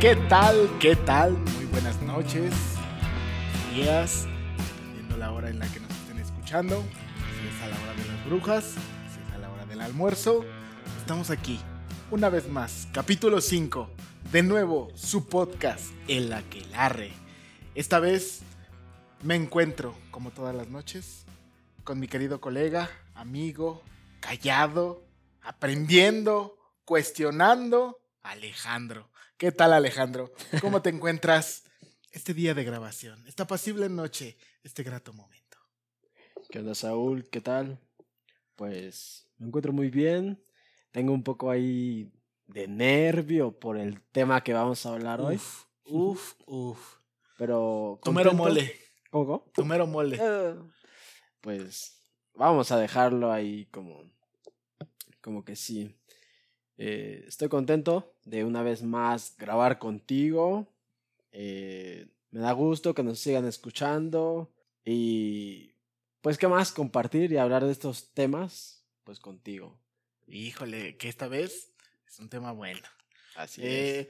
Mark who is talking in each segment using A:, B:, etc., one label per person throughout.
A: ¿Qué tal? ¿Qué tal? Muy buenas noches, días, dependiendo la hora en la que nos estén escuchando. Si es a la hora de las brujas, si es a la hora del almuerzo. Estamos aquí, una vez más, capítulo 5. De nuevo, su podcast, El Aquelarre. Esta vez me encuentro, como todas las noches, con mi querido colega, amigo, callado, aprendiendo, cuestionando, Alejandro. ¿Qué tal Alejandro? ¿Cómo te encuentras este día de grabación, esta pasible noche, este grato momento?
B: ¿Qué onda, Saúl? ¿Qué tal? Pues me encuentro muy bien. Tengo un poco ahí de nervio por el tema que vamos a hablar hoy.
A: Uf, uf, uf.
B: Pero.
A: Tu mero
B: contento.
A: mole,
B: ¿Cómo?
A: tu mero mole.
B: Eh, Pues vamos a dejarlo ahí como. Como que sí. Eh, estoy contento de una vez más grabar contigo. Eh, me da gusto que nos sigan escuchando. Y pues, ¿qué más? Compartir y hablar de estos temas, pues contigo.
A: Híjole, que esta vez es un tema bueno.
B: Así
A: Eh,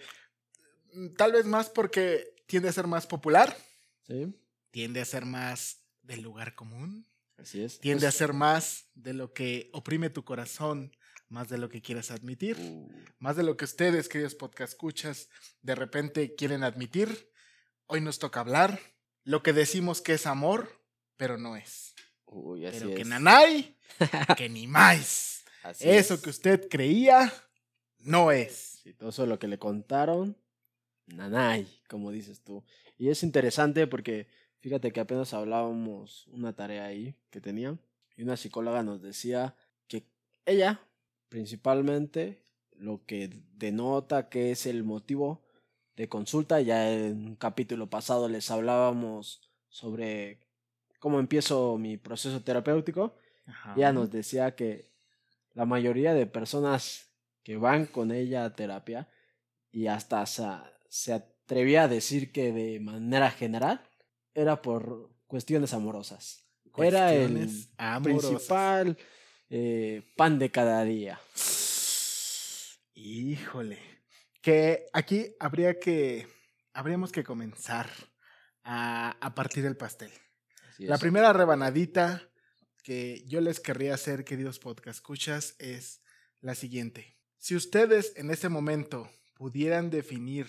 A: tal vez más porque tiende a ser más popular,
B: es. Sí,
A: tiende a ser más del lugar común,
B: así es.
A: tiende a
B: Pues,
A: ser más de lo que oprime tu corazón, más de lo que quieres admitir.
B: uh,
A: más de lo que ustedes, queridos podcast escuchas, de repente quieren admitir. Hoy nos toca hablar lo que decimos que es amor, pero no es.
B: uy, así
A: Pero que
B: es.
A: nanay, que ni más.
B: Así
A: Eso
B: es.
A: que usted creía, no es.
B: Sí, todo eso lo que le contaron, nanay, como dices tú. Y es interesante porque fíjate que apenas hablábamos una tarea ahí que tenía y una psicóloga nos decía que ella, principalmente, lo que denota que es el motivo de consulta, ya en un capítulo pasado les hablábamos sobre cómo empiezo mi proceso terapéutico. Ella nos decía que la mayoría de personas que van con ella a terapia y hasta se, se atrevía a decir que de manera general era por cuestiones amorosas. era el
A: amorosas.
B: principal eh, pan de cada día.
A: Híjole. Que aquí habría que. Habríamos que comenzar a, a partir del pastel. La primera rebanadita que yo les querría hacer, queridos podcast escuchas, es la siguiente. Si ustedes en este momento pudieran definir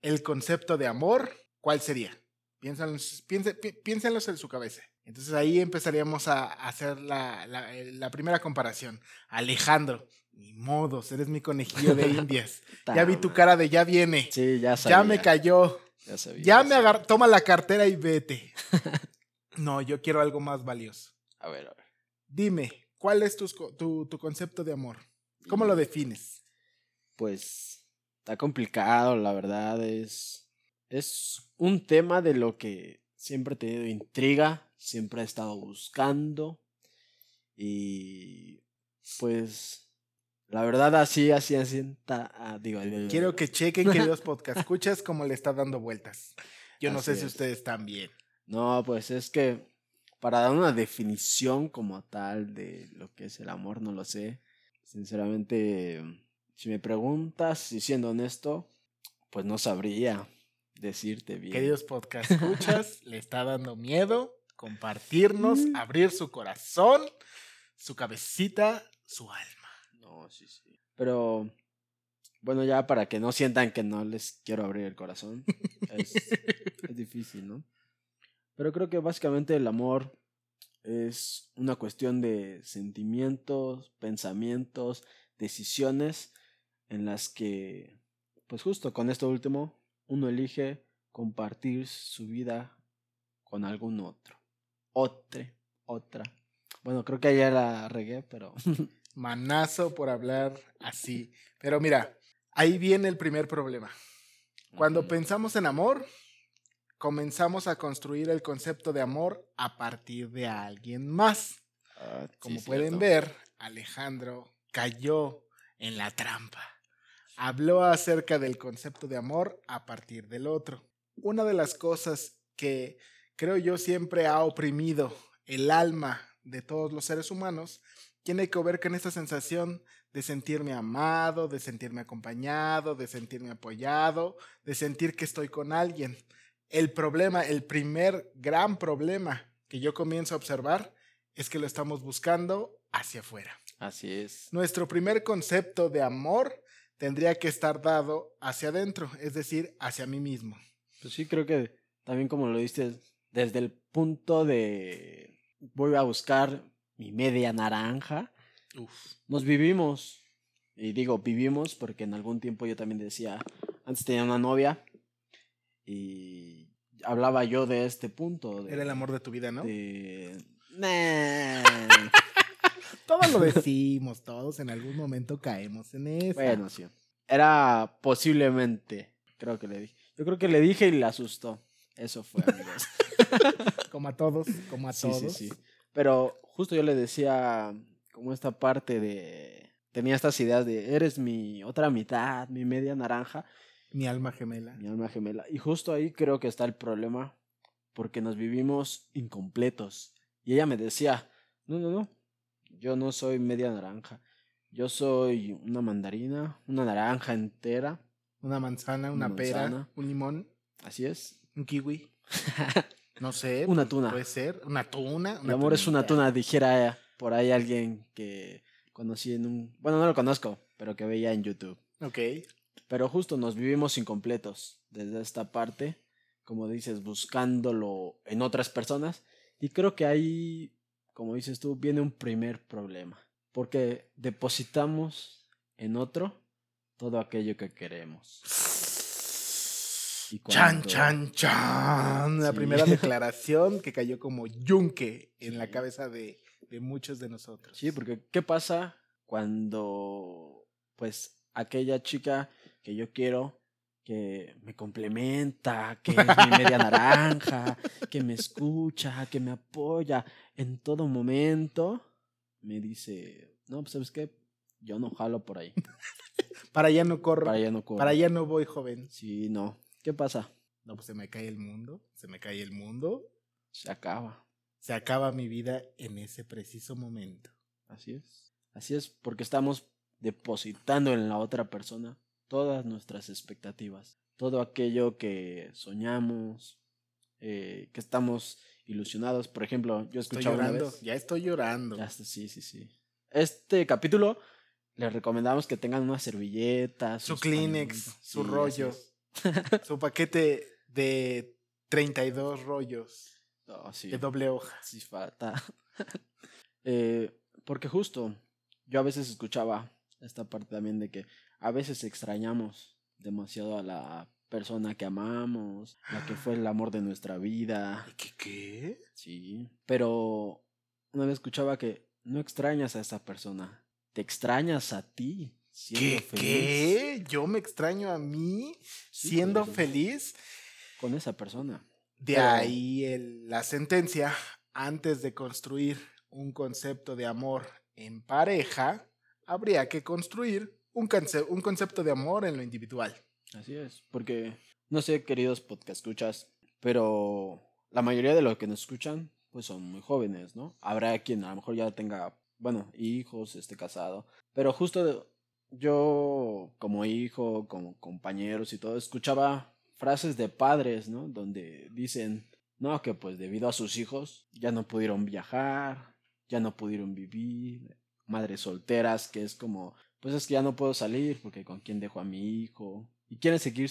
A: el concepto de amor, ¿cuál sería? Piénsenlo, piense- pi- piénsenlos en su cabeza. Entonces ahí empezaríamos a hacer la, la- eh, la primera comparación. Alejandro, ni modos, eres mi conejillo de indias. ya vi tu cara de ya viene.
B: Sí, ya sabía.
A: ya me cayó.
B: Ya, sabía,
A: Ya me agarró. Toma la cartera y vete. no, yo quiero algo más valioso.
B: A ver, a ver.
A: Dime, ¿cuál es co- tu, tu concepto de amor? ¿Cómo lo defines?
B: Pues está complicado, la verdad. Es, es un tema de lo que siempre he tenido intriga, siempre he estado buscando. Y pues la verdad así, así, así. ta- ah, digo,
A: Quiero que chequen, queridos podcast escuchas, cómo le está dando vueltas. Yo no sé si
B: es.
A: ustedes también.
B: No, pues es que para dar una definición como tal de lo que es el amor, no lo sé. Sinceramente, si me preguntas, y siendo honesto, pues no sabría decirte bien.
A: Queridos podcast escuchas, le está dando miedo compartirnos,
B: Mm.
A: abrir su corazón, su cabecita, su alma.
B: No, sí, sí. Pero, bueno, ya para que no sientan que no les quiero abrir el corazón, es, es difícil, ¿no? Pero creo que básicamente el amor es una cuestión de sentimientos, pensamientos, decisiones en las que, pues justo con esto último, uno elige compartir su vida con algún otro. Otra, otra. Bueno, creo que ya la regué, pero...
A: Manazo por hablar así. Pero mira, ahí viene el primer problema. Cuando pensamos en amor, comenzamos a construir el concepto de amor a partir de alguien más.
B: Ah, sí,
A: Como
B: cierto.
A: pueden ver, Alejandro cayó en la trampa. Habló acerca del concepto de amor a partir del otro. Una de las cosas que creo yo siempre ha oprimido el alma de todos los seres humanos tiene que ver con esta sensación de sentirme amado, de sentirme acompañado, de sentirme apoyado, de sentir que estoy con alguien. El problema, el primer gran problema que yo comienzo a observar es que lo estamos buscando hacia afuera.
B: Así es.
A: Nuestro primer concepto de amor tendría que estar dado hacia adentro, es decir, hacia mí mismo.
B: Pues sí, creo que también como lo diste, desde el punto de voy a buscar mi media naranja, nos vivimos. Y digo vivimos porque en algún tiempo yo también decía, antes tenía una novia y hablaba yo de este punto. De,
A: Era el amor de tu vida, ¿no?
B: de- Nah.
A: Todos lo decimos, todos en algún momento caemos en eso.
B: bueno, sí. Era posiblemente, creo que le dije. Yo creo que le dije y le asustó. Eso fue, amigos.
A: Como a todos, como a
B: Sí,
A: todos.
B: sí, sí. Pero justo yo le decía como esta parte de... Tenía estas ideas de, eres mi otra mitad, mi media naranja,
A: Mi alma gemela.
B: mi alma gemela. Y justo ahí creo que está el problema, porque nos vivimos incompletos. Y ella me decía, no, no, no, yo no soy media naranja. Yo soy una mandarina, una naranja entera.
A: Una manzana,
B: Una
A: una, pera, un limón,
B: Así es.
A: Un kiwi. No sé.
B: Una
A: pues,
B: tuna.
A: Puede ser. Una tuna.
B: El
A: una
B: amor es una tuna, dijera por ahí alguien que conocí en un... Bueno, no lo conozco, pero que veía en YouTube.
A: Ok.
B: Pero justo nos vivimos incompletos desde esta parte, como dices, buscándolo en otras personas. Y creo que ahí, como dices tú, viene un primer problema. Porque depositamos en otro todo aquello que queremos. Y
A: Chan,
B: cuando-
A: chan, chan. La
B: Sí.
A: primera declaración que cayó como yunque en la cabeza de, de muchos de nosotros.
B: Sí, porque ¿qué pasa cuando, pues, aquella chica que yo quiero, que me complementa, que es mi media naranja, que me escucha, que me apoya en todo momento, me dice, no, pues, ¿sabes qué? Yo no jalo por ahí.
A: Para allá no corro.
B: Para allá no corro.
A: Para allá no voy, joven.
B: Sí, no. ¿Qué pasa?
A: No, pues se me cae el mundo. Se me cae el mundo.
B: Se acaba.
A: Se acaba mi vida en ese preciso momento.
B: Así es. Así es, porque estamos depositando en la otra persona todas nuestras expectativas, todo aquello que soñamos, eh, que estamos ilusionados. Por ejemplo, yo
A: Estoy
B: escuchaba una
A: llorando.
B: vez-
A: Ya estoy llorando.
B: Ya está, sí, sí, sí. Este capítulo les recomendamos que tengan una servilleta,
A: Su Kleenex, su
B: Sí,
A: rollo. Su paquete de 32 rollos
B: No, sí.
A: de doble hoja.
B: Sí, falta. Eh, porque justo, yo a veces escuchaba esta parte también de que a veces extrañamos demasiado a la persona que amamos, la que fue el amor de nuestra vida.
A: ¿Qué qué?
B: Sí. Pero una vez escuchaba que no extrañas a esa persona, te extrañas a ti. Siendo
A: ¿Qué
B: feliz
A: qué? Yo me extraño a mí
B: Sí,
A: siendo feliz.
B: Con esa persona.
A: De
B: Pero-
A: ahí el- la sentencia, antes de construir un concepto de amor en pareja, habría que construir un, conce- un concepto de amor en lo individual.
B: Así es, porque no sé, queridos podcast escuchas, pero la mayoría de los que nos escuchan pues son muy jóvenes, ¿no? Habrá quien a lo mejor ya tenga, bueno, hijos, esté casado, pero justo yo como hijo, como compañeros y todo, escuchaba frases de padres, ¿no? Donde dicen, no, que pues debido a sus hijos ya no pudieron viajar, ya no pudieron vivir, madres solteras, que es como, pues es que ya no puedo salir porque con quién dejo a mi hijo, y quieren seguir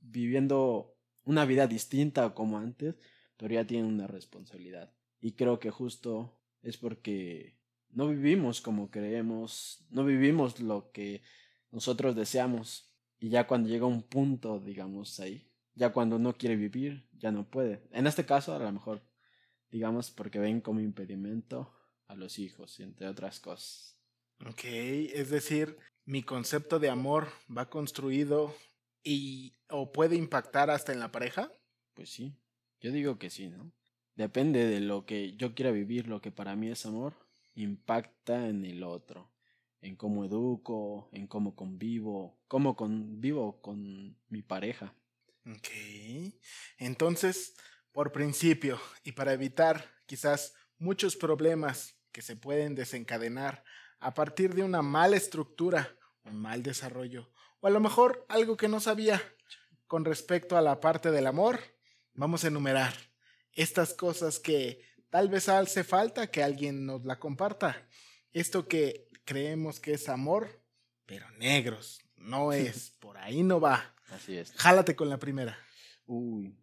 B: viviendo una vida distinta como antes, pero ya tienen una responsabilidad. Y creo que justo es porque no vivimos como creemos, no vivimos lo que nosotros deseamos. Y ya cuando llega un punto, digamos, ahí, ya cuando no quiere vivir, ya no puede. En este caso, a lo mejor, digamos, porque ven como impedimento a los hijos, entre otras cosas.
A: Ok, es decir, mi concepto de amor va construido y o puede impactar hasta en la pareja.
B: Pues sí, yo digo que sí, ¿no? Depende de lo que yo quiera vivir, lo que para mí es amor, impacta en el otro, en cómo educo, en cómo convivo, cómo convivo con mi pareja.
A: Ok, entonces, por principio, y para evitar quizás muchos problemas que se pueden desencadenar a partir de una mala estructura, un mal desarrollo, o a lo mejor algo que no sabía con respecto a la parte del amor, vamos a enumerar estas cosas que tal vez hace falta que alguien nos la comparta. Esto que creemos que es amor, pero negros, no es, por ahí no va.
B: Así es.
A: Jálate con la primera.
B: Uy.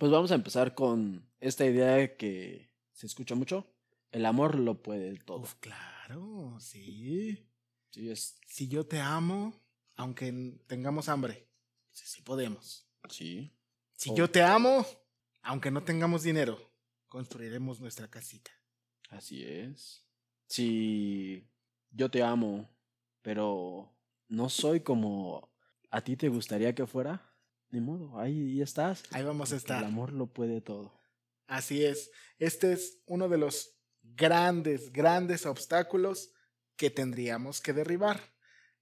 B: Pues vamos a empezar con esta idea que se escucha mucho. El amor lo puede todo.
A: claro, sí.
B: Sí, es.
A: Si yo te amo, aunque tengamos hambre, sí, sí podemos.
B: Sí.
A: Si yo te amo, aunque no tengamos dinero, construiremos nuestra casita.
B: Así es. Si yo te amo, pero no soy como a ti te gustaría que fuera, ni modo, ahí estás.
A: Ahí vamos a estar.
B: El amor lo puede todo.
A: Así es. Este es uno de los grandes, grandes obstáculos que tendríamos que derribar.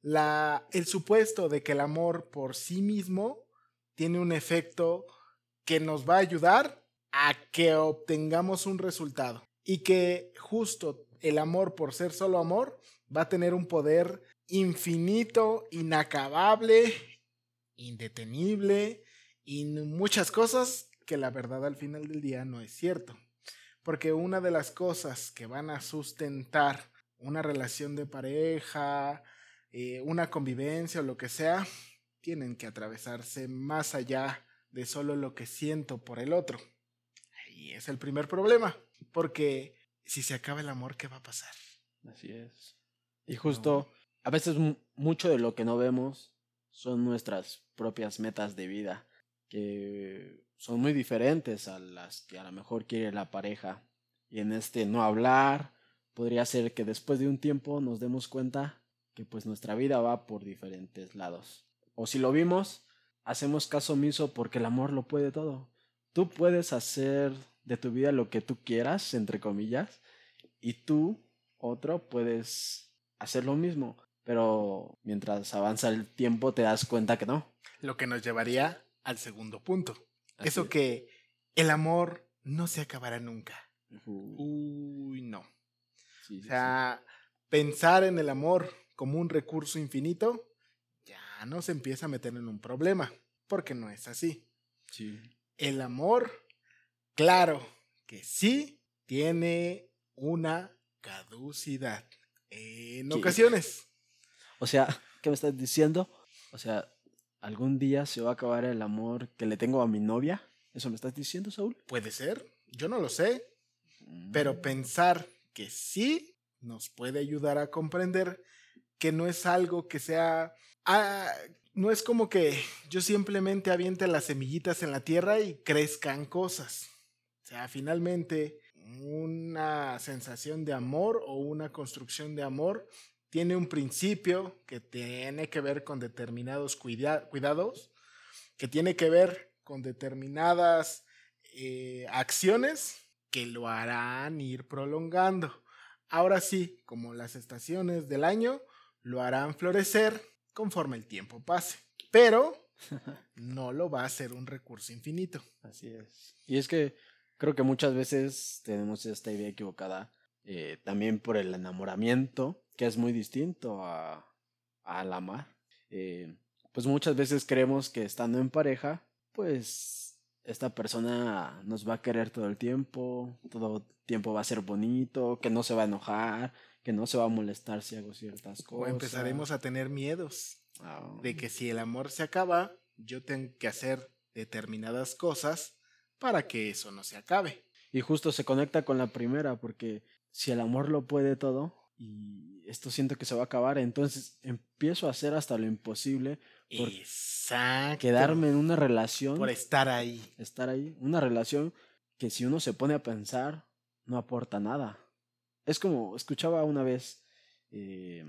A: La, el supuesto de que el amor por sí mismo tiene un efecto que nos va a ayudar a que obtengamos un resultado y que justo el amor por ser solo amor va a tener un poder infinito, inacabable, indetenible y muchas cosas que la verdad al final del día no es cierto. Porque una de las cosas que van a sustentar una relación de pareja, eh, una convivencia o lo que sea, tienen que atravesarse más allá de solo lo que siento por el otro. Es el primer problema, porque si se acaba el amor, ¿qué va a pasar?
B: Así es. Y justo, a veces mucho de lo que no vemos son nuestras propias metas de vida, que son muy diferentes a las que a lo mejor quiere la pareja. Y en este no hablar, podría ser que después de un tiempo nos demos cuenta que pues nuestra vida va por diferentes lados. O si lo vimos, hacemos caso omiso porque el amor lo puede todo. Tú puedes hacer de tu vida lo que tú quieras, entre comillas, y tú, otro, puedes hacer lo mismo. Pero mientras avanza el tiempo te das cuenta que no.
A: Lo que nos llevaría al segundo punto. Eso que el amor no se acabará nunca. Uy, no. o sea, pensar en el amor como un recurso infinito ya no se empieza a meter en un problema, porque no es así.
B: Sí.
A: El amor, claro que sí, tiene una caducidad en ocasiones.
B: O sea, ¿qué me estás diciendo? O sea, ¿algún día se va a acabar el amor que le tengo a mi novia? ¿Eso me estás diciendo, Saúl?
A: Puede ser, yo no lo sé. Pero mm. pensar que sí nos puede ayudar a comprender que no es algo que sea... Ah, no es como que yo simplemente aviente las semillitas en la tierra y crezcan cosas. Sea, finalmente una sensación de amor o una construcción de amor tiene un principio que tiene que ver con determinados cuidados, que tiene que ver con determinadas eh, acciones que lo harán ir prolongando. Ahora sí, como las estaciones del año, lo harán florecer conforme el tiempo pase. Pero no lo va a ser un recurso infinito.
B: Así es. Y es que creo que muchas veces tenemos esta idea equivocada eh, también por el enamoramiento, que es muy distinto a, al amar. Eh, pues muchas veces creemos que estando en pareja, pues esta persona nos va a querer todo el tiempo, todo el tiempo va a ser bonito, que no se va a enojar, que no se va a molestar si hago ciertas cosas.
A: O empezaremos a tener miedos
B: Ah,
A: de que si el amor se acaba, yo tengo que hacer determinadas cosas para que eso no se acabe.
B: Y justo se conecta con la primera, porque si el amor lo puede todo y esto siento que se va a acabar, entonces empiezo a hacer hasta lo imposible por
A: Exacto.
B: quedarme en una relación,
A: por estar ahí.
B: estar ahí, una relación que si uno se pone a pensar no aporta nada. Es como, escuchaba una vez eh,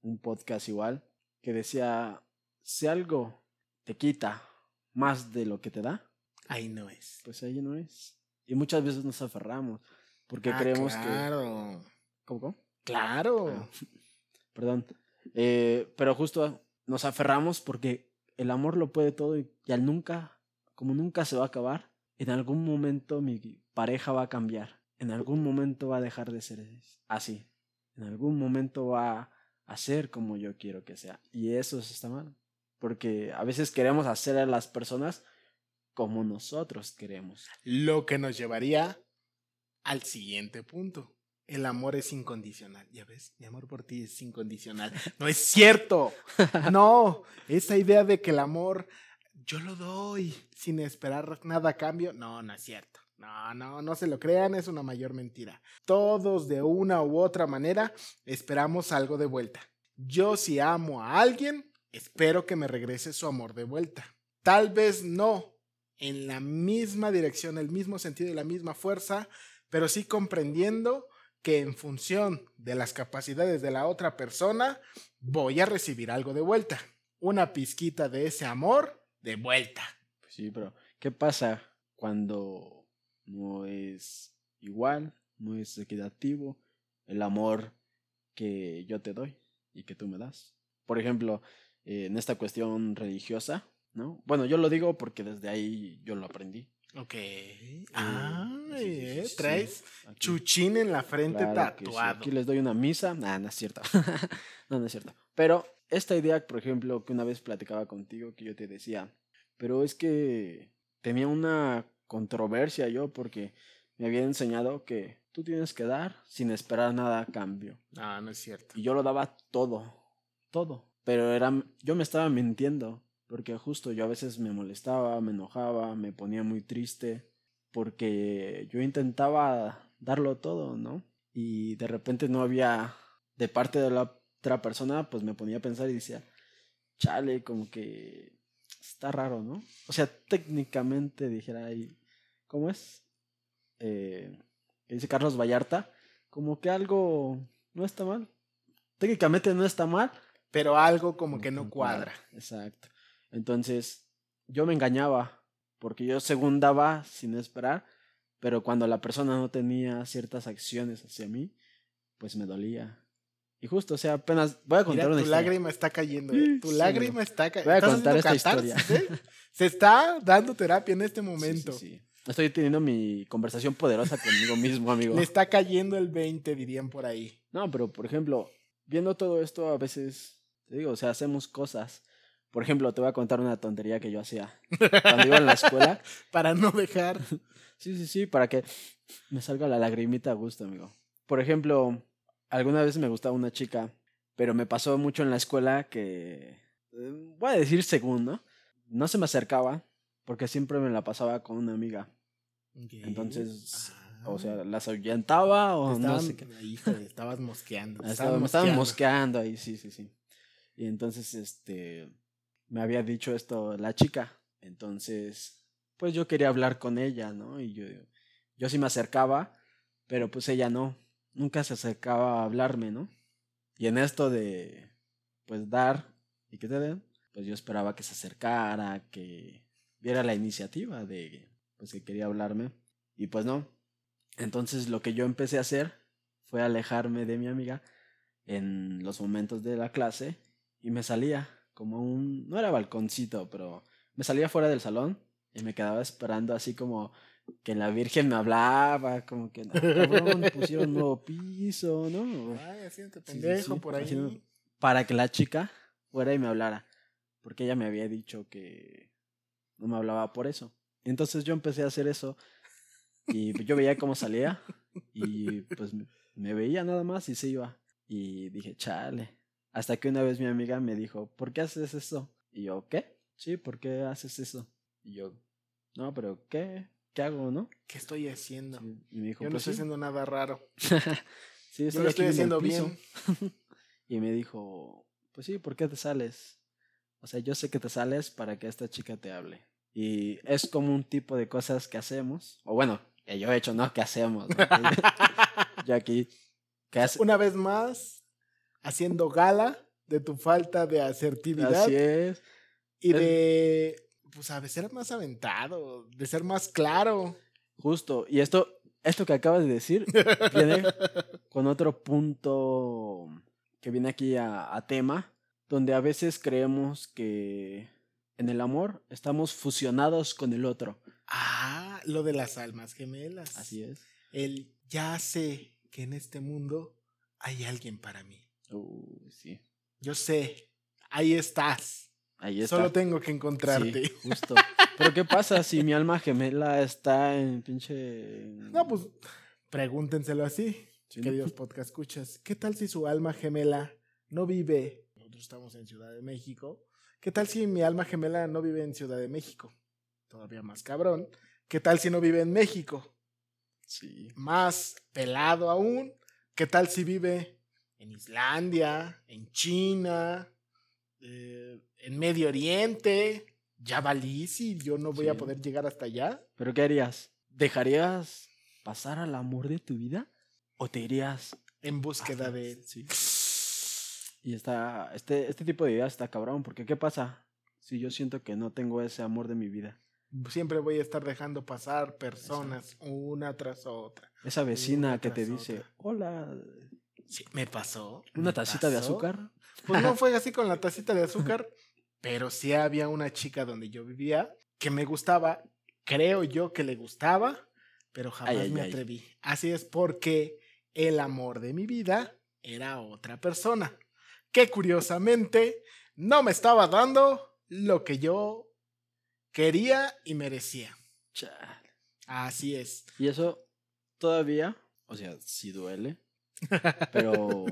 B: un podcast igual que decía, si algo te quita más de lo que te da,
A: Ahí no es.
B: pues ahí no es. Y muchas veces nos aferramos porque
A: Ah,
B: creemos que...
A: claro.
B: ¿Cómo, cómo?
A: Claro.
B: Ah, Perdón. Eh, pero justo nos aferramos porque el amor lo puede todo y, y al nunca, como nunca se va a acabar, en algún momento mi pareja va a cambiar. En algún momento va a dejar de ser así. En algún momento va a ser como yo quiero que sea. Y eso está mal. Porque a veces queremos hacer a las personas como nosotros queremos.
A: Lo que nos llevaría al siguiente punto. El amor es incondicional. Ya ves, mi amor por ti es incondicional. No es cierto. No, esa idea de que el amor yo lo doy sin esperar nada a cambio. No, no es cierto. No, no, no se lo crean, es una mayor mentira. Todos de una u otra manera esperamos algo de vuelta. Yo si amo a alguien, espero que me regrese su amor de vuelta. Tal vez no en la misma dirección, el mismo sentido y la misma fuerza, pero sí comprendiendo que en función de las capacidades de la otra persona, voy a recibir algo de vuelta. Una pizquita de ese amor de vuelta.
B: Pues sí, pero ¿qué pasa cuando no es igual, no es equitativo el amor que yo te doy y que tú me das? Por ejemplo, eh, en esta cuestión religiosa, ¿no? Bueno, yo lo digo porque desde ahí yo lo aprendí.
A: Ok. Ah,
B: sí, sí, sí, sí,
A: traes chuchín en la frente
B: Claro
A: tatuado.
B: Aquí les doy una misa. Nah, no es cierto. no, no es cierto. Pero esta idea, por ejemplo, que una vez platicaba contigo, que yo te decía, pero es que tenía una controversia yo porque me había enseñado que tú tienes que dar sin esperar nada a cambio.
A: No, no es cierto.
B: Y yo lo daba todo, todo. Pero era, yo me estaba mintiendo, porque justo yo a veces me molestaba, me enojaba, me ponía muy triste, porque yo intentaba darlo todo, ¿no? Y de repente no había, de parte de la otra persona, pues me ponía a pensar y decía, chale, como que está raro, ¿no? O sea, técnicamente dijera ahí, ¿cómo es? Eh, dice Carlos Vallarta, como que algo no está mal. Técnicamente no está mal.
A: Pero algo como que no cuadra.
B: Exacto. Entonces, yo me engañaba, porque yo según daba sin esperar, pero cuando la persona no tenía ciertas acciones hacia mí, pues me dolía. Y justo, o sea, apenas voy a contar
A: Mira,
B: una
A: tu
B: historia.
A: lágrima está cayendo. ¿eh? Tu
B: Sí,
A: lágrima está
B: Voy
A: cayendo.
B: a contar esta historia.
A: Se está dando terapia en este momento.
B: sí, sí. Estoy teniendo mi conversación poderosa conmigo mismo, amigo.
A: Le está cayendo el 20, dirían por ahí.
B: No, pero por ejemplo, viendo todo esto, a veces, te digo, o sea, hacemos cosas. Por ejemplo, te voy a contar una tontería que yo hacía cuando iba en la escuela.
A: Para no dejar.
B: Sí, sí, sí, para que me salga la lagrimita a gusto, amigo. Por ejemplo, alguna vez me gustaba una chica, pero me pasó mucho en la escuela que, eh, voy a decir según, ¿no? No se me acercaba porque siempre me la pasaba con una amiga. Entonces,
A: Ah.
B: o sea, las ahuyentaba o no sé qué.
A: Híjole, estabas mosqueando.
B: Ah,
A: estaban
B: me
A: mosqueando
B: ahí, sí, sí, sí. Y entonces, este, me había dicho esto la chica. Entonces, pues yo quería hablar con ella, ¿no? Y yo, yo sí me acercaba, pero pues ella no. Nunca se acercaba a hablarme, ¿no? Y en esto de, pues, dar y que te den, pues yo esperaba que se acercara, que viera la iniciativa de, pues, que quería hablarme. Y pues no. Entonces lo que yo empecé a hacer fue alejarme de mi amiga en los momentos de la clase y me salía como un, no era balconcito, pero me salía fuera del salón y me quedaba esperando así como que la Virgen me hablaba, como que, cabrón, pusieron un nuevo piso, ¿no?
A: Ay, haciéndote
B: Sí, sí,
A: pendejo
B: sí,
A: por ahí.
B: Para que la chica fuera y me hablara. Porque ella me había dicho que no me hablaba por eso. Entonces yo empecé a hacer eso. Y yo veía cómo salía. Y pues me veía nada más y se iba. Y dije, chale. Hasta que una vez mi amiga me dijo, ¿por qué haces eso? Y yo, ¿qué? Sí, ¿por qué haces eso? Y yo, no, pero ¿qué? ¿Qué hago, no?
A: ¿Qué estoy haciendo?
B: Y me dijo,
A: Yo no
B: pues
A: estoy
B: sí.
A: haciendo nada raro.
B: Sí,
A: Yo
B: estoy
A: lo
B: aquí
A: estoy haciendo
B: el piso".
A: bien.
B: Y me dijo, pues sí, ¿por qué te sales? O sea, yo sé que te sales para que esta chica te hable. Y es como un tipo de cosas que hacemos. O bueno, que yo he hecho, no que hacemos. ¿no? yo aquí. Que hace-
A: Una vez más, haciendo gala de tu falta de asertividad
B: así es.
A: y
B: es-
A: de, pues, a ser más aventado, de ser más claro.
B: Justo. Y esto, esto que acabas de decir viene con otro punto que viene aquí a, a tema, donde a veces creemos que en el amor estamos fusionados con el otro.
A: Ah, lo de las almas gemelas.
B: Así es.
A: El ya sé que en este mundo hay alguien para mí.
B: Uy, sí.
A: Yo sé, ahí estás.
B: Ahí está.
A: Solo tengo que encontrarte.
B: Sí, justo. Pero ¿qué pasa si mi alma gemela está en pinche...
A: No, pues pregúntenselo así,
B: Sí,
A: queridos podcast escuchas. ¿Qué tal si su alma gemela no vive? Nosotros estamos en Ciudad de México. ¿Qué tal si mi alma gemela no vive en Ciudad de México? Todavía más cabrón. ¿Qué tal si no vive en México?
B: Sí.
A: Más pelado aún. ¿Qué tal si vive en Islandia, en China, eh, en Medio Oriente? Ya valí si yo no voy a poder llegar hasta allá.
B: ¿Pero qué harías? ¿Dejarías pasar al amor de tu vida? ¿O te irías?
A: En búsqueda de él.
B: sí. Y está, este, este tipo de ideas está cabrón, porque ¿qué pasa si yo siento que no tengo ese amor de mi vida?
A: Siempre voy a estar dejando pasar personas una tras otra.
B: Esa vecina que te dice,
A: otra.
B: hola,
A: Sí, me pasó.
B: ¿una
A: me
B: tacita de azúcar?
A: Pues no fue así con la tacita de azúcar, pero sí había una chica donde yo vivía que me gustaba, creo yo que le gustaba, pero jamás
B: Ay,
A: me
B: ay.
A: atreví. Así es porque el amor de mi vida era otra persona, que curiosamente no me estaba dando lo que yo quería y merecía.
B: Chale.
A: Así es.
B: Y eso todavía, o sea, sí duele, pero,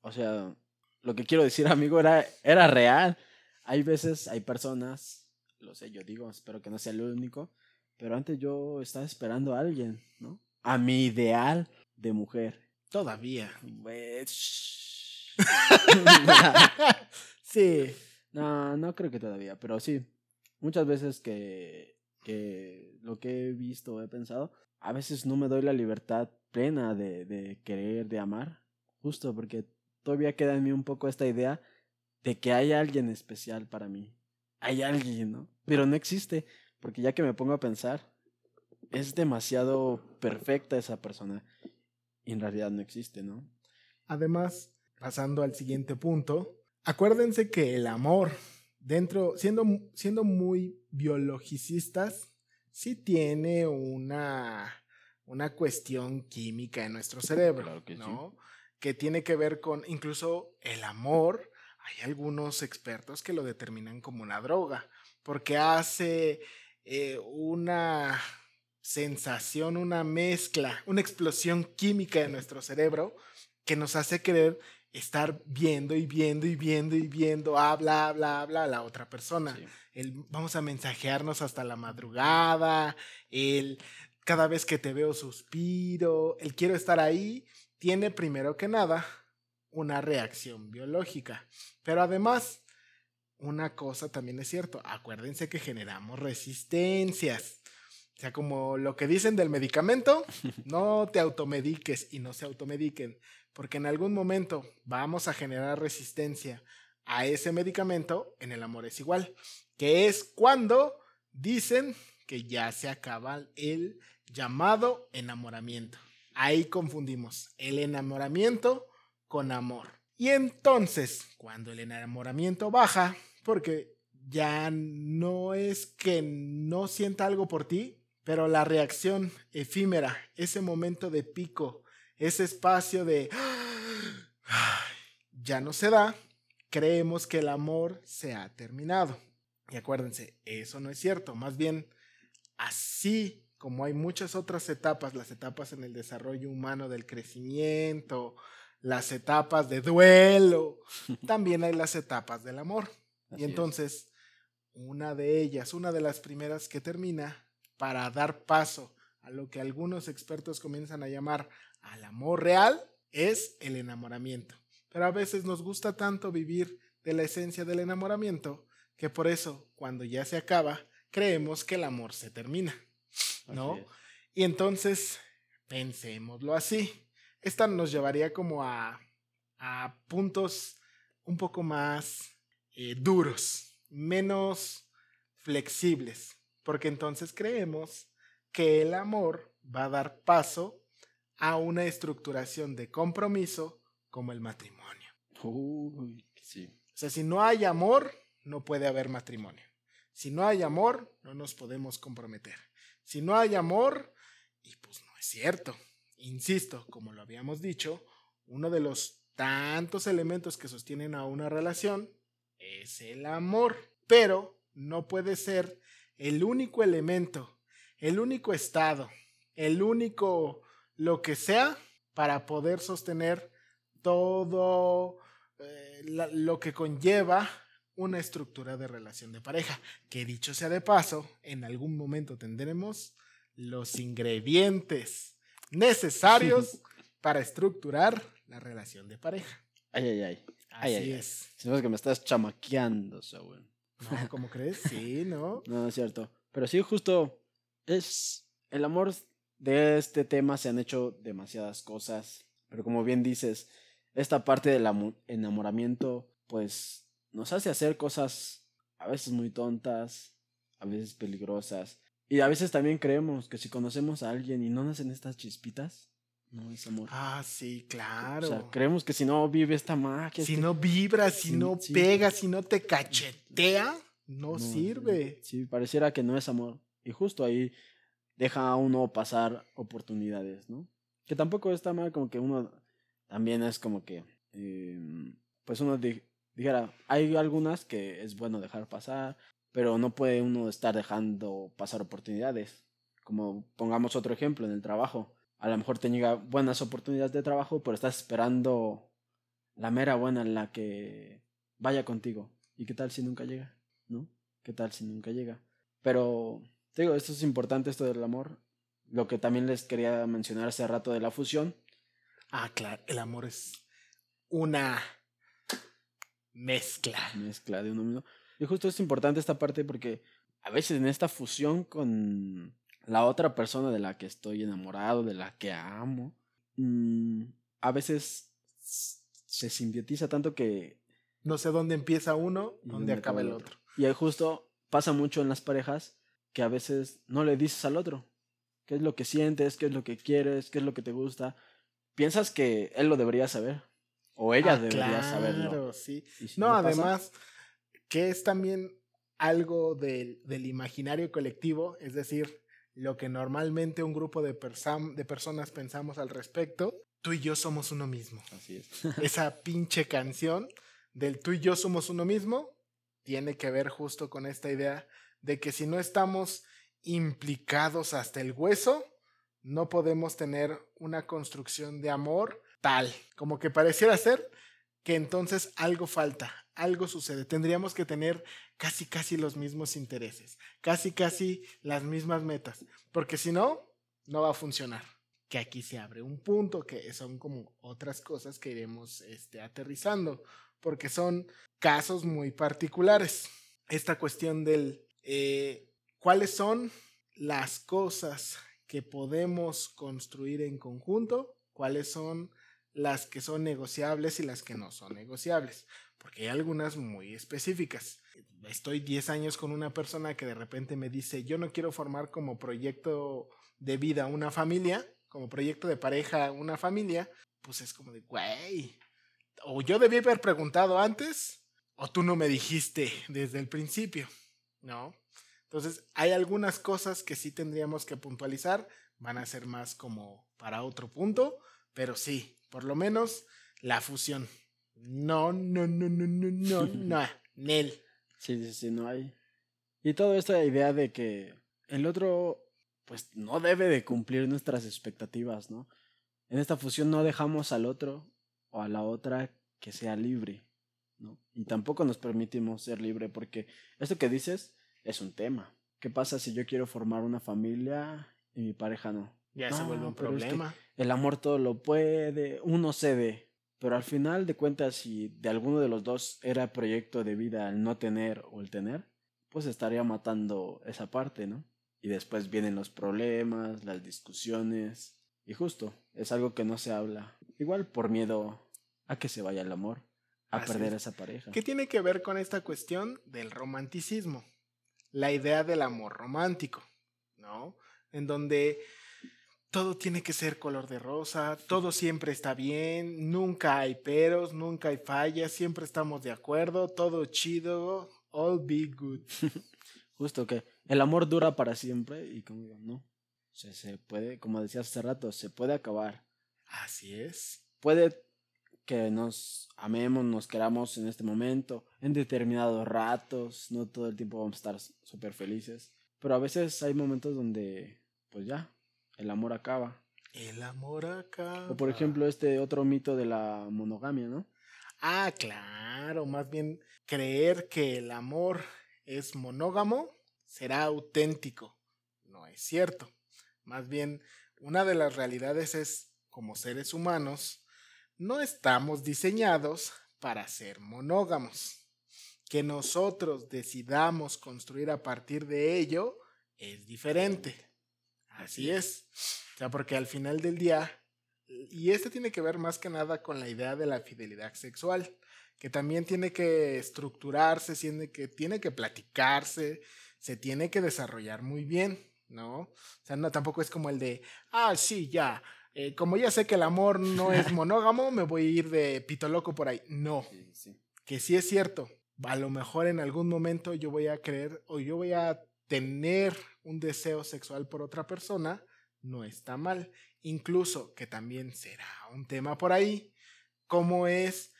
B: o sea, lo que quiero decir, amigo, era, era real. Hay veces, hay personas, lo sé, yo digo, espero que no sea el único, pero antes yo estaba esperando a alguien, ¿no? A mi ideal de mujer.
A: Todavía.
B: Pues,
A: sí.
B: No, no creo que todavía, pero sí. Muchas veces que, que lo que he visto, he pensado, a veces no me doy la libertad plena de, de querer, de amar, justo porque todavía queda en mí un poco esta idea de que hay alguien especial para mí. Hay alguien, ¿no? Pero no existe, porque ya que me pongo a pensar, es demasiado perfecta esa persona y en realidad no existe, ¿no?
A: Además, pasando al siguiente punto, acuérdense que el amor, dentro, siendo, siendo muy biologicistas, sí tiene una, una cuestión química en nuestro cerebro,
B: Claro que sí.
A: ¿no? Que tiene que ver con incluso el amor. Hay algunos expertos que lo determinan como una droga, porque hace eh, una sensación, una mezcla, una explosión química en nuestro cerebro que nos hace querer estar viendo y viendo y viendo y viendo, habla, habla, habla a la otra persona.
B: Sí.
A: El, vamos a mensajearnos hasta la madrugada, el cada vez que te veo suspiro, el quiero estar ahí, tiene primero que nada una reacción biológica. Pero además, una cosa también es cierto, acuérdense que generamos resistencias. O sea, como lo que dicen del medicamento, no te automediques y no se automediquen, porque en algún momento vamos a generar resistencia a ese medicamento, en el amor es igual, que es cuando dicen que ya se acaba el llamado enamoramiento. Ahí confundimos el enamoramiento con amor. Y entonces, cuando el enamoramiento baja, porque ya no es que no sienta algo por ti, pero la reacción efímera, ese momento de pico, ese espacio de ya no se da, creemos que el amor se ha terminado. Y acuérdense, eso no es cierto, más bien así como hay muchas otras etapas, las etapas en el desarrollo humano del crecimiento, las etapas de duelo, también hay las etapas del amor.
B: Así
A: y
B: es.
A: entonces, una de ellas, una de las primeras que termina para dar paso a lo que algunos expertos comienzan a llamar al amor real, es el enamoramiento. Pero a veces nos gusta tanto vivir de la esencia del enamoramiento que por eso, cuando ya se acaba, creemos que el amor se termina. ¿No? Y entonces, pensémoslo así. Esta nos llevaría como a, a puntos un poco más eh, duros, menos flexibles, porque entonces creemos que el amor va a dar paso a una estructuración de compromiso como el matrimonio.
B: Uy, sí.
A: O sea, si no hay amor, no puede haber matrimonio. Si no hay amor, no nos podemos comprometer. Si no hay amor, y pues no es cierto. Insisto, como lo habíamos dicho, uno de los tantos elementos que sostienen a una relación es el amor, pero no puede ser el único elemento, el único estado, el único lo que sea para poder sostener todo eh, lo que conlleva una estructura de relación de pareja. Que dicho sea de paso, en algún momento tendremos los ingredientes necesarios para estructurar la relación de pareja.
B: Ay, ay, ay.
A: Así
B: Ay, ay, ay.
A: es.
B: Se me hace que me estás chamaqueando, Saúl.
A: ¿No? ¿Cómo crees? Sí, ¿no?
B: No, no es cierto. Pero sí, justo es el amor de este tema se han hecho demasiadas cosas. Pero como bien dices, esta parte del amo- enamoramiento, pues nos hace hacer cosas a veces muy tontas, a veces peligrosas. Y a veces también creemos que si conocemos a alguien y no nacen estas chispitas, no es amor.
A: Ah, sí, claro.
B: O sea, creemos que si no vive esta magia.
A: si
B: este-
A: no vibra, si no
B: sí.
A: pega, si no te cachetea, no,
B: no,
A: sirve.
B: Sí, pareciera que no es amor. Y justo ahí deja a uno pasar oportunidades, ¿no? Que tampoco está mal, como que uno también es como que, eh, pues uno dijera, hay algunas que es bueno dejar pasar, pero no puede uno estar dejando pasar oportunidades. Como pongamos otro ejemplo en el trabajo. A lo mejor te llega buenas oportunidades de trabajo, pero estás esperando la mera buena en la que vaya contigo. ¿Y qué tal si nunca llega? ¿No? ¿Qué tal si nunca llega? Pero, digo, esto es importante, esto del amor. Lo que también les quería mencionar hace rato de la fusión.
A: Ah, claro, el amor es una mezcla.
B: mezcla de uno mismo. Y justo es importante esta parte porque a veces en esta fusión con la otra persona de la que estoy enamorado, de la que amo, mm, a veces se sintetiza tanto que...
A: No sé dónde empieza uno,
B: y
A: dónde acaba el otro.
B: Y ahí justo pasa mucho en las parejas que a veces no le dices al otro qué es lo que sientes, qué es lo que quieres, qué es lo que te gusta. Piensas que él lo debería saber o ella
A: Ah,
B: debería saberlo.
A: Sí.
B: Si
A: No, además, que es también algo del, del imaginario colectivo, es decir, lo que normalmente un grupo de, de personas pensamos al respecto, tú y yo somos uno mismo.
B: Así es.
A: Esa pinche canción del tú y yo somos uno mismo tiene que ver justo con esta idea de que si no estamos implicados hasta el hueso, no podemos tener una construcción de amor tal, como que pareciera ser que entonces algo falta, algo sucede. Tendríamos que tener casi, casi los mismos intereses, casi, casi las mismas metas, porque si no, no va a funcionar. Que aquí se abre un punto, que son como otras cosas que iremos este, aterrizando, porque son casos muy particulares. Esta cuestión del eh, cuáles son las cosas que podemos construir en conjunto, cuáles son las que son negociables y las que no son negociables, porque hay algunas muy específicas. Estoy 10 años con una persona que de repente me dice, yo no quiero formar como proyecto de vida una familia, como proyecto de pareja una familia, pues es como de, güey, o yo debí haber preguntado antes, o tú no me dijiste desde el principio, ¿no? Entonces, hay algunas cosas que sí tendríamos que puntualizar, van a ser más como para otro punto, pero sí, por lo menos la fusión. No, no, no, no, no, no, no, Nel.
B: Sí, sí, sí, no hay. Y toda esta idea de que el otro, pues no debe de cumplir nuestras expectativas, ¿no? En esta fusión no dejamos al otro o a la otra que sea libre, ¿no? Y tampoco nos permitimos ser libre porque esto que dices es un tema. ¿Qué pasa si yo quiero formar una familia y mi pareja no?
A: Ya se
B: No,
A: vuelve un
B: pero es que
A: problema.
B: El amor todo lo puede, uno cede, pero al final de cuentas si de alguno de los dos era proyecto de vida el no tener o el tener, pues estaría matando esa parte, ¿no? Y después vienen los problemas, las discusiones, y justo, es algo que no se habla, igual por miedo a que se vaya el amor, a
A: Así
B: perder a esa pareja.
A: ¿Qué tiene que ver con esta cuestión del romanticismo? La idea del amor romántico, ¿no? En donde todo tiene que ser color de rosa, todo siempre está bien, nunca hay peros, nunca hay fallas, siempre estamos de acuerdo, todo chido, all be good.
B: Justo que el amor dura para siempre y como digo, no, se, se puede, como decía hace rato, se puede acabar.
A: Así es.
B: puede que nos amemos, nos queramos en este momento, en determinados ratos, no todo el tiempo vamos a estar súper felices, pero a veces hay momentos donde, pues ya, el amor acaba.
A: El amor acá.
B: O por ejemplo este otro mito de la monogamia, ¿no?
A: Ah, claro, más bien creer que el amor es monógamo será auténtico. No es cierto. Más bien, una de las realidades es, como seres humanos, no estamos diseñados para ser monógamos. Que nosotros decidamos construir a partir de ello es diferente. Así es. O sea, porque al final del día, y este tiene que ver más que nada con la idea de la fidelidad sexual, que también tiene que estructurarse, tiene que, tiene que platicarse, se tiene que desarrollar muy bien, ¿no? O sea, no, tampoco es como el de, ah, sí, ya, eh, como ya sé que el amor no es monógamo, me voy a ir de pito loco por ahí. No, que sí es cierto. A lo mejor en algún momento yo voy a creer o yo voy a tener un deseo sexual por otra persona, no está mal. Incluso, que también será un tema por ahí, cómo es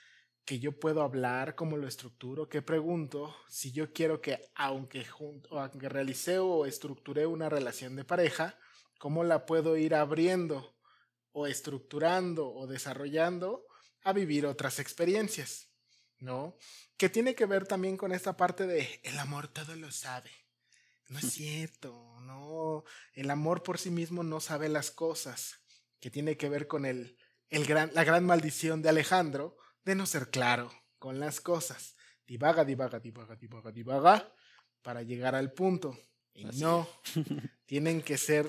A: que yo puedo hablar, cómo lo estructuro, qué pregunto, si yo quiero que aunque, junto, aunque realicé o estructuré una relación de pareja, cómo la puedo ir abriendo o estructurando o desarrollando a vivir otras experiencias, ¿no? Que tiene que ver también con esta parte de el amor todo lo sabe. No es cierto, no. El amor por sí mismo no sabe las cosas, que tiene que ver con el, el gran, la gran maldición de Alejandro de no ser claro con las cosas. Divaga, divaga, divaga, divaga, divaga, para llegar al punto. Y
B: Así.
A: no, tienen que ser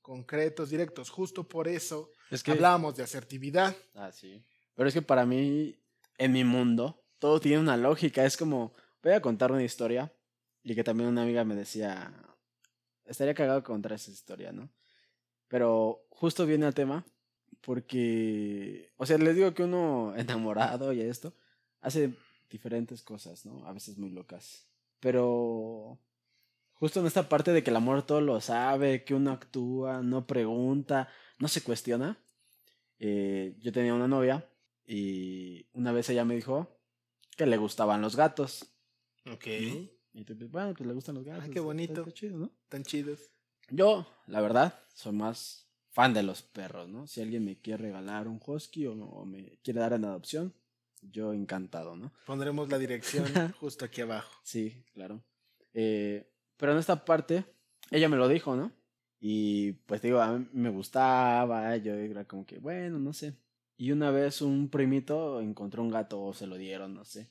A: concretos, directos. Justo por eso
B: Es que,
A: hablábamos de asertividad.
B: ah, sí. Pero es que para mí, en mi mundo, todo tiene una lógica. Es como, voy a contar una historia y que también una amiga me decía, estaría cagado contar esa historia, ¿no? Pero justo viene al tema porque, o sea, les digo que uno enamorado y esto hace diferentes cosas, ¿no? A veces muy locas. Pero justo en esta parte de que el amor todo lo sabe, que uno actúa, no pregunta, no se cuestiona. eh, yo tenía una novia y una vez ella me dijo que le gustaban los gatos.
A: Ok.
B: Y tú, pues, bueno, pues le gustan los gatos.
A: Ah, qué bonito.
B: está chido, ¿no?
A: Tan chidos.
B: Yo, la verdad, soy más fan de los perros, ¿no? Si alguien me quiere regalar un husky o, o me quiere dar en adopción, yo encantado, ¿no?
A: Pondremos la dirección justo aquí abajo.
B: Sí, claro. Eh, pero en esta parte, ella me lo dijo, ¿no? Y pues digo, a mí me gustaba, yo era como que, bueno, no sé. Y una vez un primito encontró un gato o se lo dieron, no sé.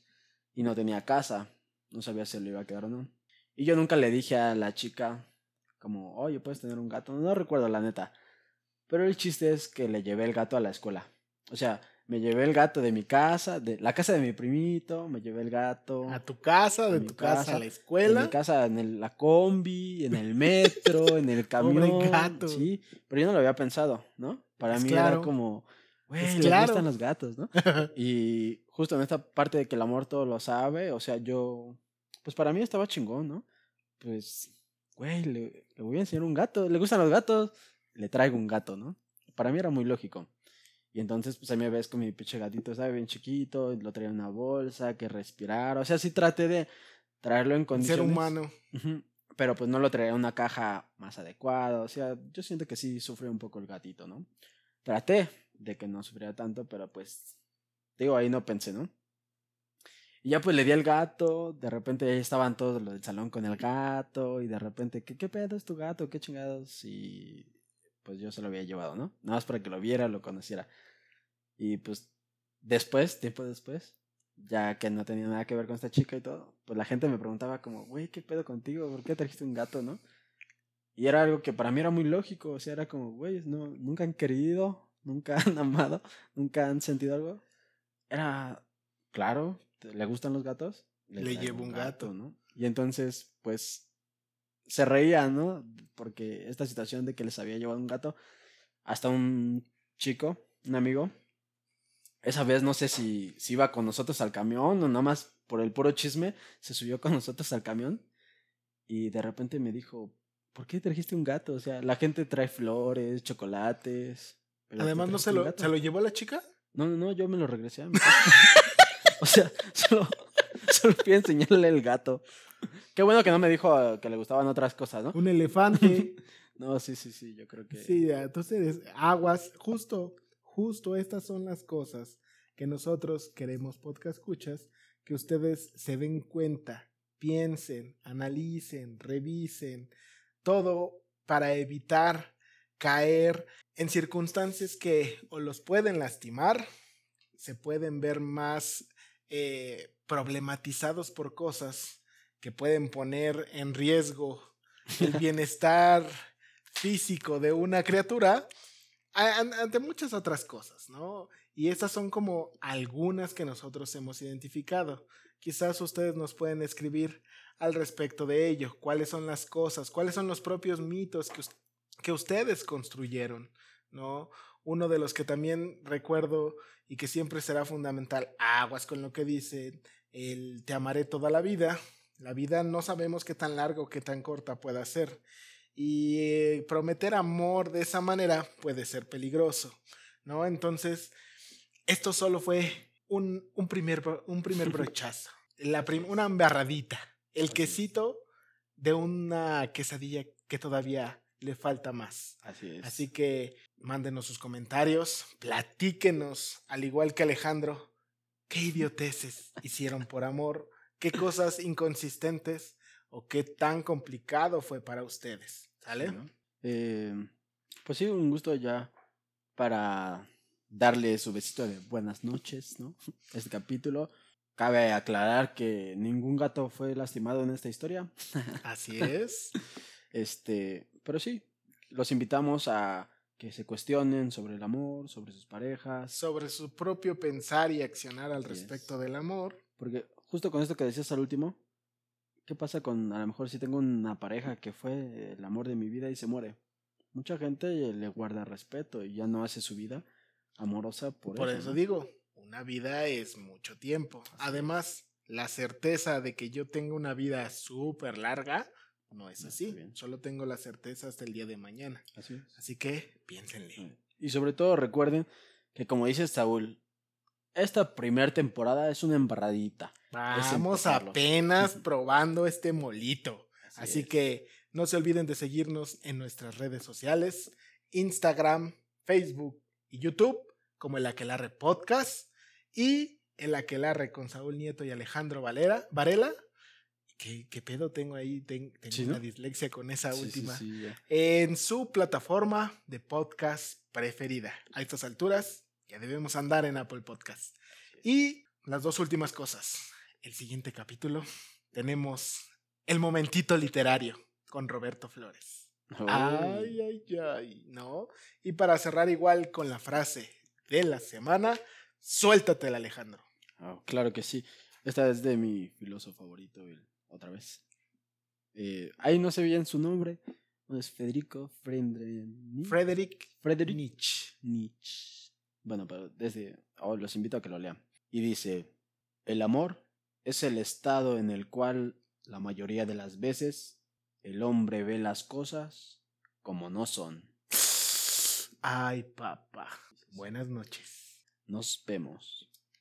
B: Y no tenía casa, no sabía si lo iba a quedar o no. Y yo nunca le dije a la chica, como, oye, puedes tener un gato. No recuerdo la neta. Pero el chiste es que le llevé el gato a la escuela. O sea, me llevé el gato de mi casa, de la casa de mi primito, me llevé el gato.
A: A tu casa, de tu casa,
B: casa,
A: a la escuela.
B: mi casa, en el- la combi, en el metro, en el camión.
A: gato.
B: Sí, pero yo no lo había pensado, ¿no? Para
A: Es
B: mí
A: claro.
B: era como, güey, le
A: claro.
B: gustan los gatos, ¿no? Y justo en esta parte de que el amor todo lo sabe, o sea, yo, pues para mí estaba chingón, ¿no? Pues güey, le, le voy a enseñar un gato, le gustan los gatos, le traigo un gato, ¿no? Para mí era muy lógico. Y entonces, pues ahí me ves con mi pinche gatito, ¿sabes? Bien chiquito, lo traía en una bolsa, que respirar. O sea, sí traté de traerlo en
A: Ser
B: condiciones.
A: humano.
B: Ujú, Pero pues no lo traía en una caja más adecuada. O sea, yo siento que sí sufrió un poco el gatito, ¿no? Traté de que no sufriera tanto, pero pues, digo, ahí no pensé, ¿no? Y ya pues le di al gato, de repente ahí estaban todos los del salón con el gato, y de repente, ¿qué, qué pedo es tu gato? ¿Qué chingados? Y pues yo se lo había llevado, ¿no? Nada más para que lo viera, lo conociera. Y pues después, tiempo después, ya que no tenía nada que ver con esta chica y todo, pues la gente me preguntaba como, güey, ¿qué pedo contigo? ¿Por qué trajiste un gato, no? Y era algo que para mí era muy lógico, o sea, era como, güey, no, nunca han querido, nunca han amado, nunca han sentido algo. Era, claro, ¿te- ¿le gustan los gatos?
A: Le
B: traigo
A: llevo un gato.
B: ¿no? Y entonces, pues, se reían, ¿no? Porque esta situación de que les había llevado un gato, hasta un chico, un amigo, esa vez no sé si, si iba con nosotros al camión o nada más por el puro chisme, se subió con nosotros al camión y de repente me dijo, ¿por qué trajiste un gato? O sea, la gente trae flores, chocolates.
A: Además, ¿no se lo,
B: gato".
A: se lo llevó la chica?
B: No, no, no, yo me lo regresé a mi casa. o sea, solo, solo fui a enseñarle el gato. Qué bueno que no me dijo que le gustaban otras cosas, ¿no?
A: Un elefante.
B: No, sí, sí, sí, yo creo que...
A: Sí, entonces, aguas, justo, justo estas son las cosas que nosotros queremos, podcast escuchas, que ustedes se den cuenta, piensen, analicen, revisen, todo para evitar caer en circunstancias que o los pueden lastimar, se pueden ver más eh, problematizados por cosas que pueden poner en riesgo el bienestar físico de una criatura ante muchas otras cosas, ¿no? Y estas son como algunas que nosotros hemos identificado. Quizás ustedes nos pueden escribir al respecto de ello, cuáles son las cosas, cuáles son los propios mitos que, que ustedes construyeron, ¿no? Uno de los que también recuerdo y que siempre será fundamental, aguas con lo que dicen, el te amaré toda la vida. La vida no sabemos qué tan larga o qué tan corta pueda ser. Y eh, prometer amor de esa manera puede ser peligroso, ¿no? Entonces, esto solo fue un, un primer, un primer brochazo, la prim- una embarradita, el quesito de una quesadilla que todavía le falta más.
B: Así es.
A: Así que mándenos sus comentarios, platíquenos, al igual que Alejandro, qué idioteces hicieron por amor, qué cosas inconsistentes o qué tan complicado fue para ustedes. ¿Sale?
B: Sí, ¿no? Eh, pues sí, un gusto ya para darle su besito de buenas noches, ¿no? Este capítulo. Cabe aclarar que ningún gato fue lastimado en esta historia.
A: Así es.
B: Este, pero sí, los invitamos a que se cuestionen sobre el amor, sobre sus parejas,
A: Sobre su propio pensar y accionar al
B: es.
A: respecto del amor.
B: porque justo con esto que decías al último, ¿qué pasa con a lo mejor si tengo una pareja que fue el amor de mi vida y se muere? Mucha gente le guarda respeto y ya no hace su vida amorosa por,
A: Por
B: eso.
A: eso
B: ¿no?
A: digo, una vida es mucho tiempo. Además, la certeza de que yo tengo una vida súper larga no es
B: No,
A: así. Solo tengo la certeza hasta el día de mañana.
B: Así es.
A: Así que piénsenle.
B: Y sobre todo recuerden que como dice Saúl, esta primera temporada es una embarradita.
A: Vamos apenas probando este molito. Así
B: es.
A: que no se olviden de seguirnos en nuestras redes sociales, Instagram, Facebook y YouTube, como el Aquelarre Podcast y el Aquelarre con Saúl Nieto y Alejandro Valera, Varela. ¿Qué, qué pedo tengo ahí? Ten- tengo
B: Sí,
A: una dislexia con esa
B: Sí,
A: última.
B: sí.
A: En su plataforma de podcast preferida. A estas alturas ya debemos andar en Apple Podcast. Y las dos últimas cosas. El siguiente capítulo tenemos el momentito literario con Roberto Flores.
B: Oh.
A: Ay, ay, ay, ¿no? Y para cerrar igual con la frase de la semana, suéltatela Alejandro.
B: Oh, claro que sí. Esta es de mi filósofo favorito, el- otra vez. Eh, ahí no sé bien su nombre. Es Federico Friedrich.
A: Frederick Nietzsche.
B: Nietzsche. Bueno, pero desde. oh, los invito a que lo lean. Y dice: El amor es el estado en el cual la mayoría de las veces el hombre ve las cosas como no son.
A: Ay, papá. Buenas noches.
B: Nos vemos.